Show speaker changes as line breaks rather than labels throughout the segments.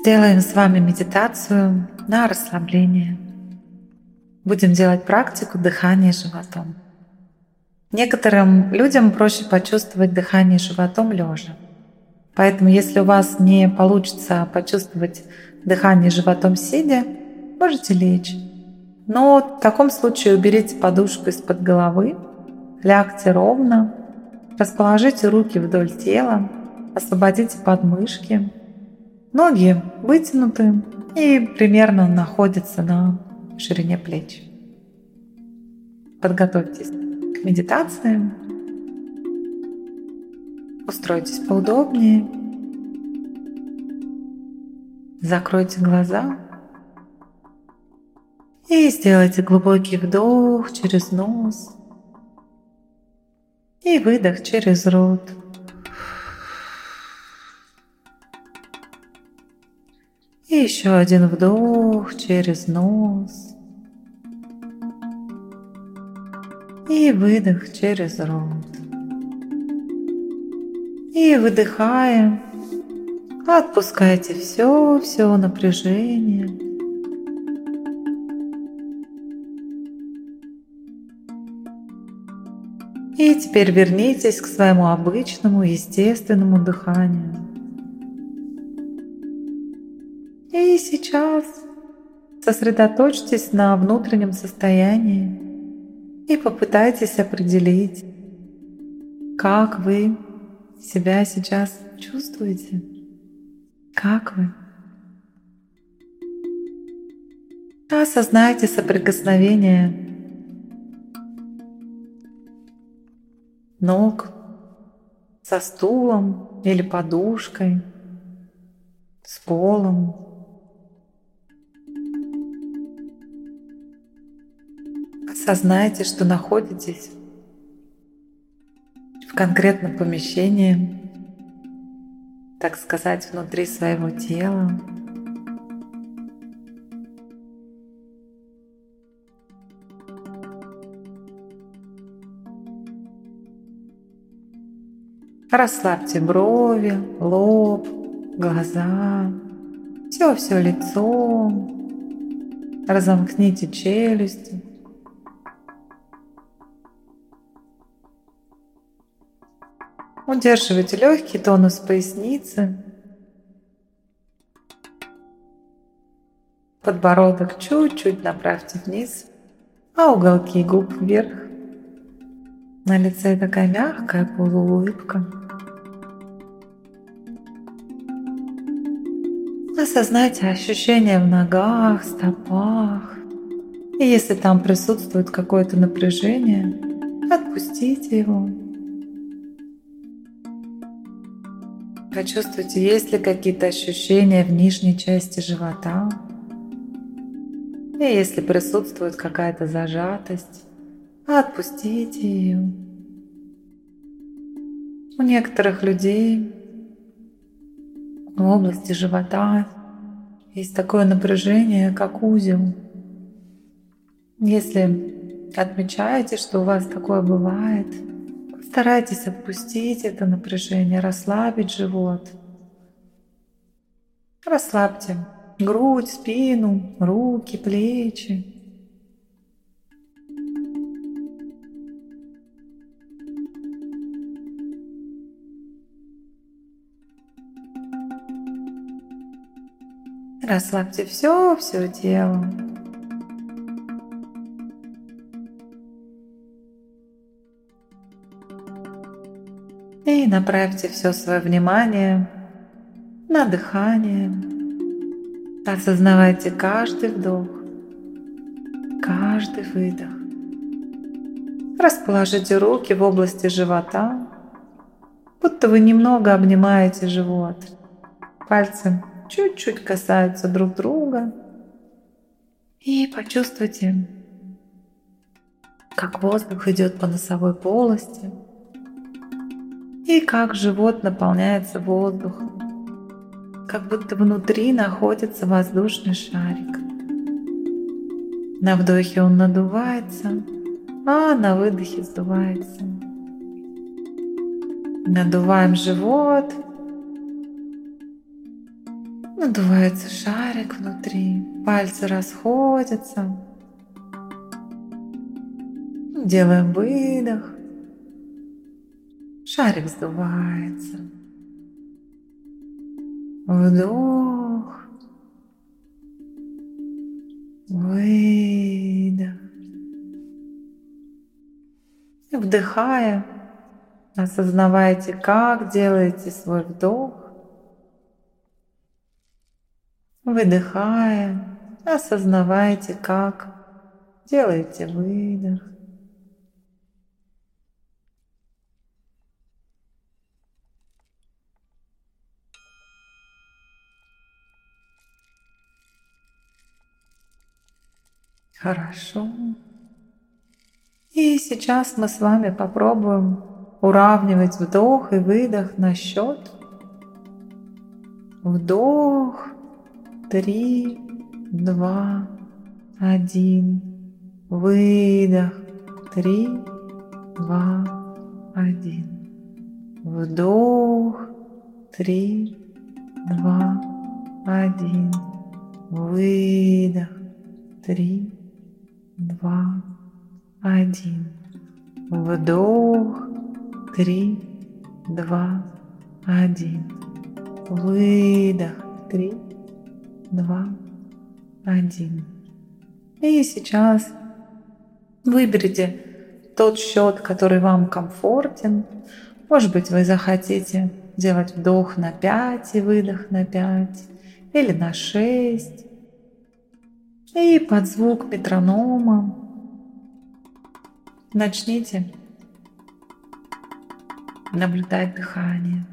Сделаем с вами медитацию на расслабление. Будем делать практику дыхания животом. Некоторым людям проще почувствовать дыхание животом лежа. Поэтому, если у вас не получится почувствовать дыхание животом сидя, можете лечь. Но в таком случае уберите подушку из-под головы, лягте ровно, расположите руки вдоль тела, освободите подмышки, ноги вытянуты и примерно находятся на ширине плеч. Подготовьтесь к медитации. Устройтесь поудобнее. Закройте глаза и сделайте глубокий вдох через нос и выдох через рот. И еще один вдох через нос. И выдох через рот. И выдыхая, отпускайте все, все напряжение. И теперь вернитесь к своему обычному, естественному дыханию. Сейчас сосредоточьтесь на внутреннем состоянии и попытайтесь определить, как вы себя сейчас чувствуете? Как вы? Осознайте соприкосновение ног со стулом или подушкой, с полом. Осознайте, что находитесь в конкретном помещении, так сказать, внутри своего тела. Расслабьте брови, лоб, глаза, все-все лицо. Разомкните челюсти. Удерживайте легкий тонус поясницы. Подбородок чуть-чуть направьте вниз, а уголки губ вверх. На лице такая мягкая полуулыбка. Осознайте ощущения в ногах, стопах. И если там присутствует какое-то напряжение, отпустите его. Почувствуйте, есть ли какие-то ощущения в нижней части живота. И если присутствует какая-то зажатость, отпустите ее. У некоторых людей в области живота есть такое напряжение, как узел. Если отмечаете, что у вас такое бывает – Старайтесь отпустить это напряжение, расслабить живот. Расслабьте грудь, спину, руки, плечи. Расслабьте все, все тело. Направьте все свое внимание на дыхание. Осознавайте каждый вдох, каждый выдох. Расположите руки в области живота, будто вы немного обнимаете живот. Пальцы чуть-чуть касаются друг друга. И почувствуйте, как воздух идет по носовой полости – и как живот наполняется воздухом, как будто внутри находится воздушный шарик. На вдохе он надувается, а на выдохе сдувается. Надуваем живот, Надувается шарик внутри, пальцы расходятся. Делаем выдох. Шарик сдувается. Вдох. Выдох. Вдыхая, осознавайте, как делаете свой вдох. Выдыхая, осознавайте, как делаете выдох. Хорошо. И сейчас мы с вами попробуем уравнивать вдох и выдох на счет. Вдох. Три, два, один. Выдох. Три, два, один. Вдох. Три, два, один. Выдох. Три, два, один. Вдох, три, два, один. Выдох, три, два, один. И сейчас выберите тот счет, который вам комфортен. Может быть, вы захотите делать вдох на 5 и выдох на 5, или на 6. И под звук метронома начните наблюдать дыхание.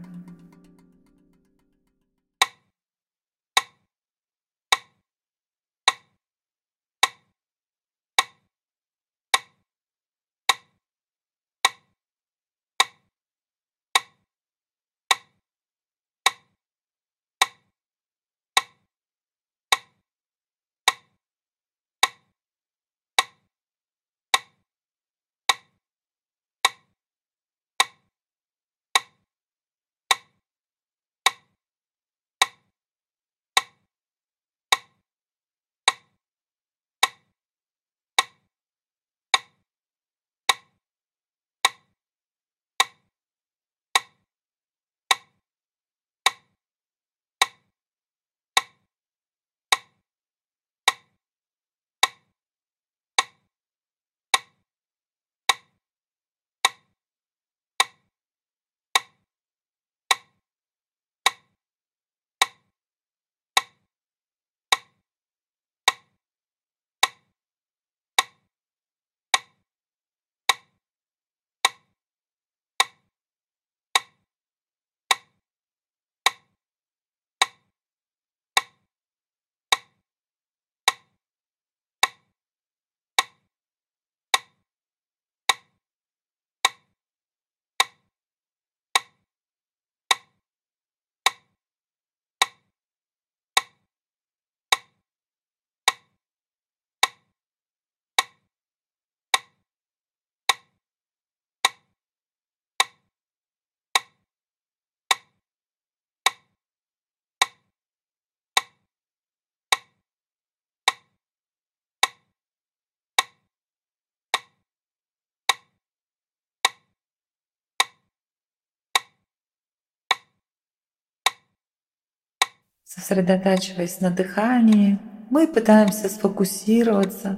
Сосредотачиваясь на дыхании, мы пытаемся сфокусироваться,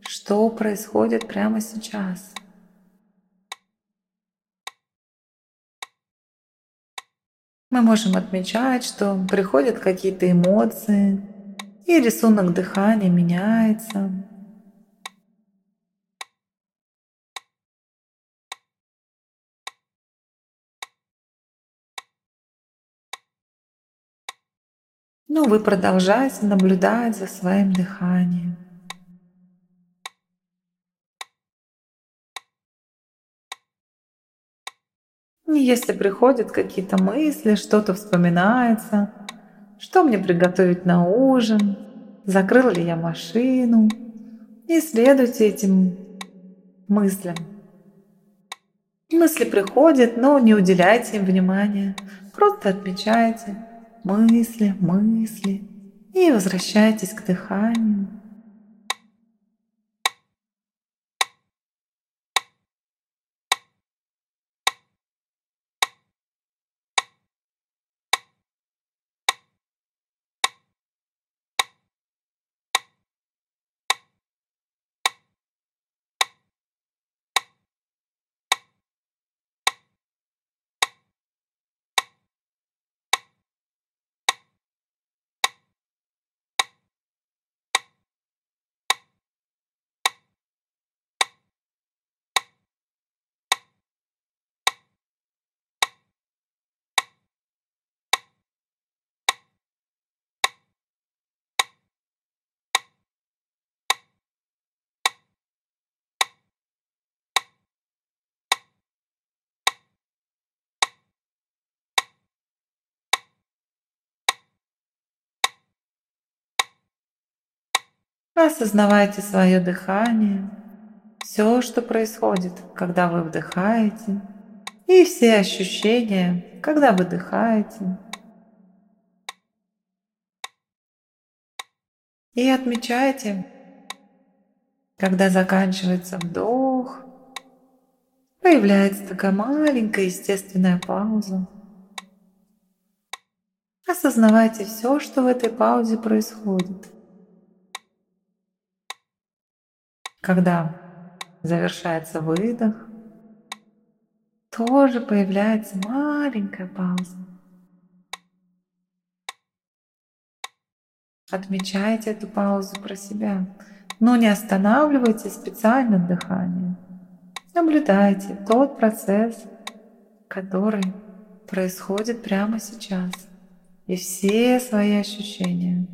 что происходит прямо сейчас. Мы можем отмечать, что приходят какие-то эмоции, и рисунок дыхания меняется. Но вы продолжаете наблюдать за своим дыханием. Если приходят какие-то мысли, что-то вспоминается, что мне приготовить на ужин, закрыл ли я машину, не следуйте этим мыслям. Мысли приходят, но не уделяйте им внимания, просто отмечайте, мысли, мысли и возвращайтесь к дыханию. Осознавайте свое дыхание, все, что происходит, когда вы вдыхаете, и все ощущения, когда выдыхаете. И отмечайте, когда заканчивается вдох, появляется такая маленькая естественная пауза. Осознавайте все, что в этой паузе происходит. Когда завершается выдох, тоже появляется маленькая пауза. Отмечайте эту паузу про себя, но не останавливайте специально дыхание. Наблюдайте тот процесс, который происходит прямо сейчас, и все свои ощущения.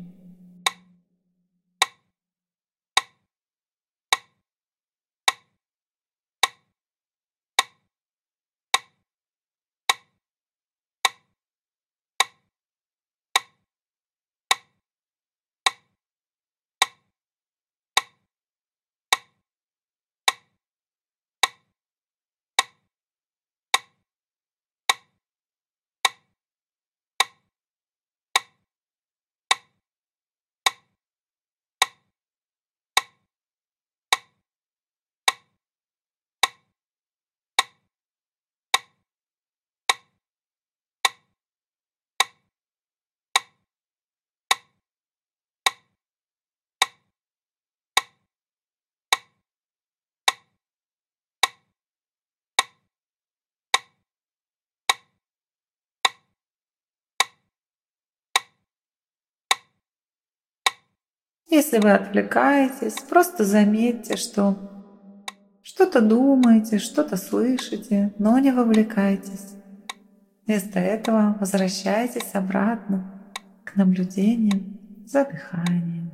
Если вы отвлекаетесь, просто заметьте, что что-то думаете, что-то слышите, но не вовлекайтесь. Вместо этого возвращайтесь обратно к наблюдению за дыханием.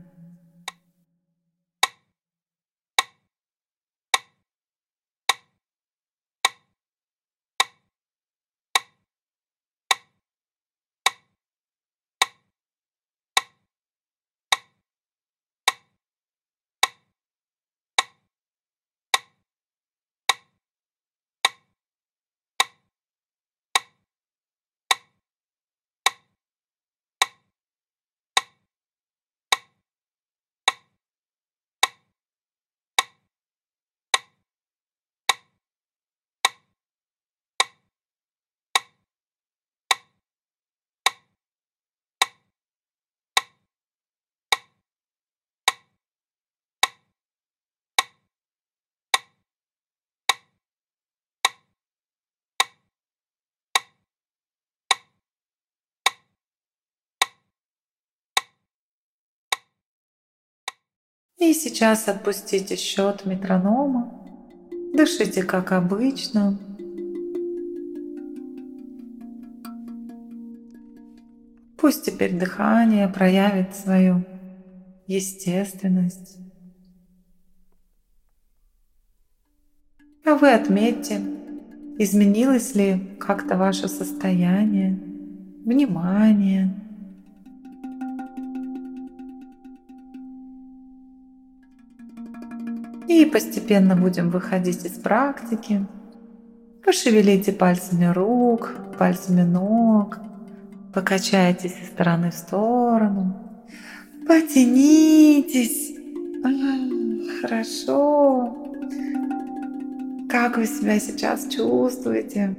И сейчас отпустите счет метронома. Дышите как обычно. Пусть теперь дыхание проявит свою естественность. А вы отметьте, изменилось ли как-то ваше состояние, внимание, И постепенно будем выходить из практики. Пошевелите пальцами рук, пальцами ног, Покачайтесь из стороны в сторону. Потянитесь. Хорошо. Как вы себя сейчас чувствуете?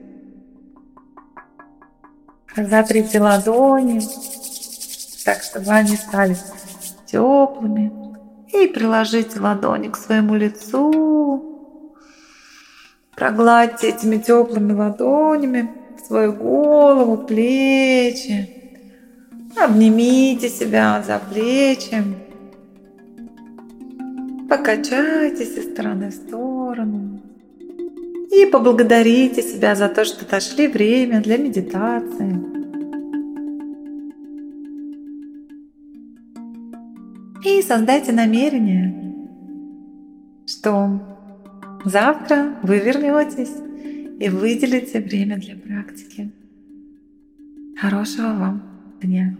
Затрите ладони, так чтобы они стали теплыми. И приложите ладони к своему лицу. Прогладьте этими теплыми ладонями свою голову, плечи. Обнимите себя за плечи. Покачайтесь из стороны в сторону. И поблагодарите себя за то, что нашли время для медитации. И создайте намерение, что завтра вы вернетесь и выделите время для практики. Хорошего вам дня!